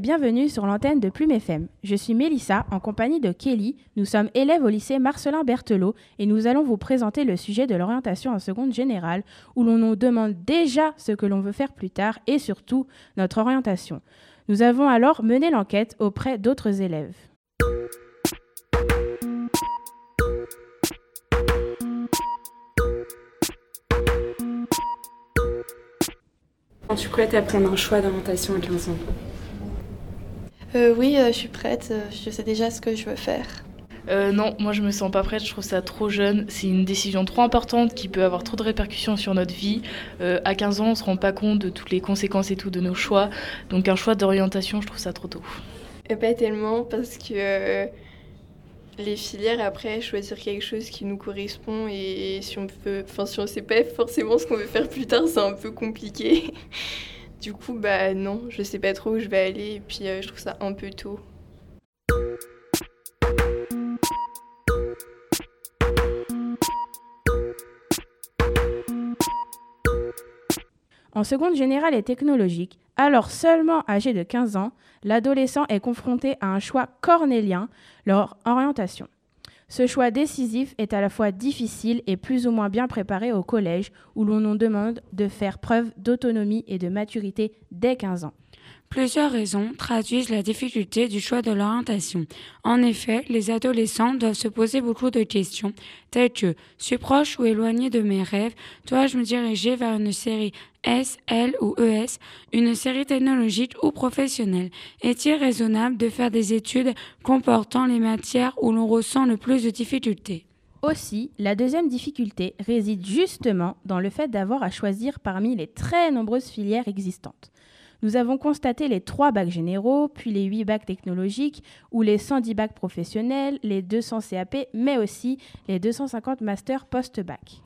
bienvenue sur l'antenne de Plume FM. Je suis Mélissa en compagnie de Kelly. Nous sommes élèves au lycée Marcelin Berthelot et nous allons vous présenter le sujet de l'orientation en seconde générale où l'on nous demande déjà ce que l'on veut faire plus tard et surtout notre orientation. Nous avons alors mené l'enquête auprès d'autres élèves. Es-tu prête à prendre un choix d'orientation à 15 ans euh, Oui, euh, je suis prête. Euh, je sais déjà ce que je veux faire. Euh, non, moi je me sens pas prête, je trouve ça trop jeune. C'est une décision trop importante qui peut avoir trop de répercussions sur notre vie. Euh, à 15 ans, on se rend pas compte de toutes les conséquences et tout de nos choix. Donc un choix d'orientation, je trouve ça trop tôt. Et pas tellement parce que euh, les filières après choisir quelque chose qui nous correspond et si on peut, enfin si on sait pas forcément ce qu'on veut faire plus tard, c'est un peu compliqué. du coup, bah non, je sais pas trop où je vais aller et puis je trouve ça un peu tôt. En seconde générale et technologique, alors seulement âgé de 15 ans, l'adolescent est confronté à un choix cornélien, leur orientation. Ce choix décisif est à la fois difficile et plus ou moins bien préparé au collège où l'on nous demande de faire preuve d'autonomie et de maturité dès 15 ans. Plusieurs raisons traduisent la difficulté du choix de l'orientation. En effet, les adolescents doivent se poser beaucoup de questions, telles que suis proche ou éloigné de mes rêves Dois-je me diriger vers une série S, L ou ES, une série technologique ou professionnelle? Est-il raisonnable de faire des études comportant les matières où l'on ressent le plus de difficultés? Aussi, la deuxième difficulté réside justement dans le fait d'avoir à choisir parmi les très nombreuses filières existantes. Nous avons constaté les trois bacs généraux, puis les huit bacs technologiques, ou les 110 bacs professionnels, les 200 CAP, mais aussi les 250 masters post-bac.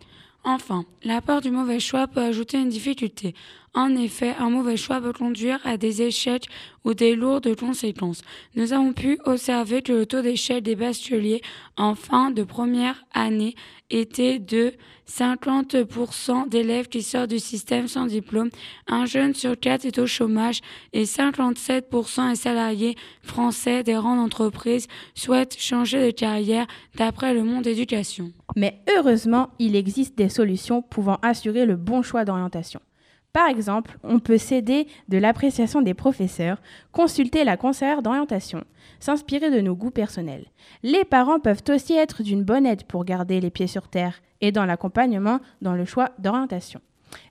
Enfin, la peur du mauvais choix peut ajouter une difficulté. En effet, un mauvais choix peut conduire à des échecs ou des lourdes conséquences. Nous avons pu observer que le taux d'échec des bacheliers en fin de première année était de 50% d'élèves qui sortent du système sans diplôme, un jeune sur quatre est au chômage et 57% des salariés français des rangs d'entreprise souhaitent changer de carrière d'après le monde éducation. Mais heureusement, il existe des solutions pouvant assurer le bon choix d'orientation. Par exemple, on peut s'aider de l'appréciation des professeurs, consulter la conseillère d'orientation, s'inspirer de nos goûts personnels. Les parents peuvent aussi être d'une bonne aide pour garder les pieds sur terre et dans l'accompagnement dans le choix d'orientation.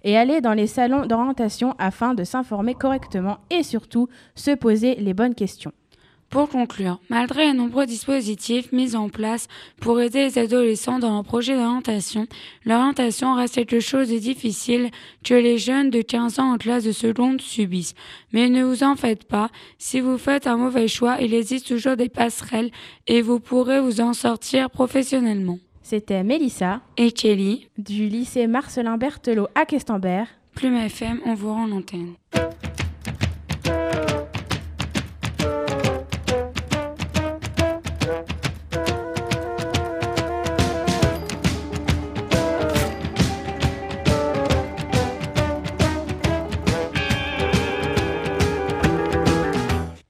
Et aller dans les salons d'orientation afin de s'informer correctement et surtout se poser les bonnes questions. Pour conclure, malgré les nombreux dispositifs mis en place pour aider les adolescents dans leur projet d'orientation, l'orientation reste quelque chose de difficile que les jeunes de 15 ans en classe de seconde subissent. Mais ne vous en faites pas, si vous faites un mauvais choix, il existe toujours des passerelles et vous pourrez vous en sortir professionnellement. C'était Mélissa et Kelly du lycée Marcelin Berthelot à Questembert. Plume FM, on vous rend l'antenne.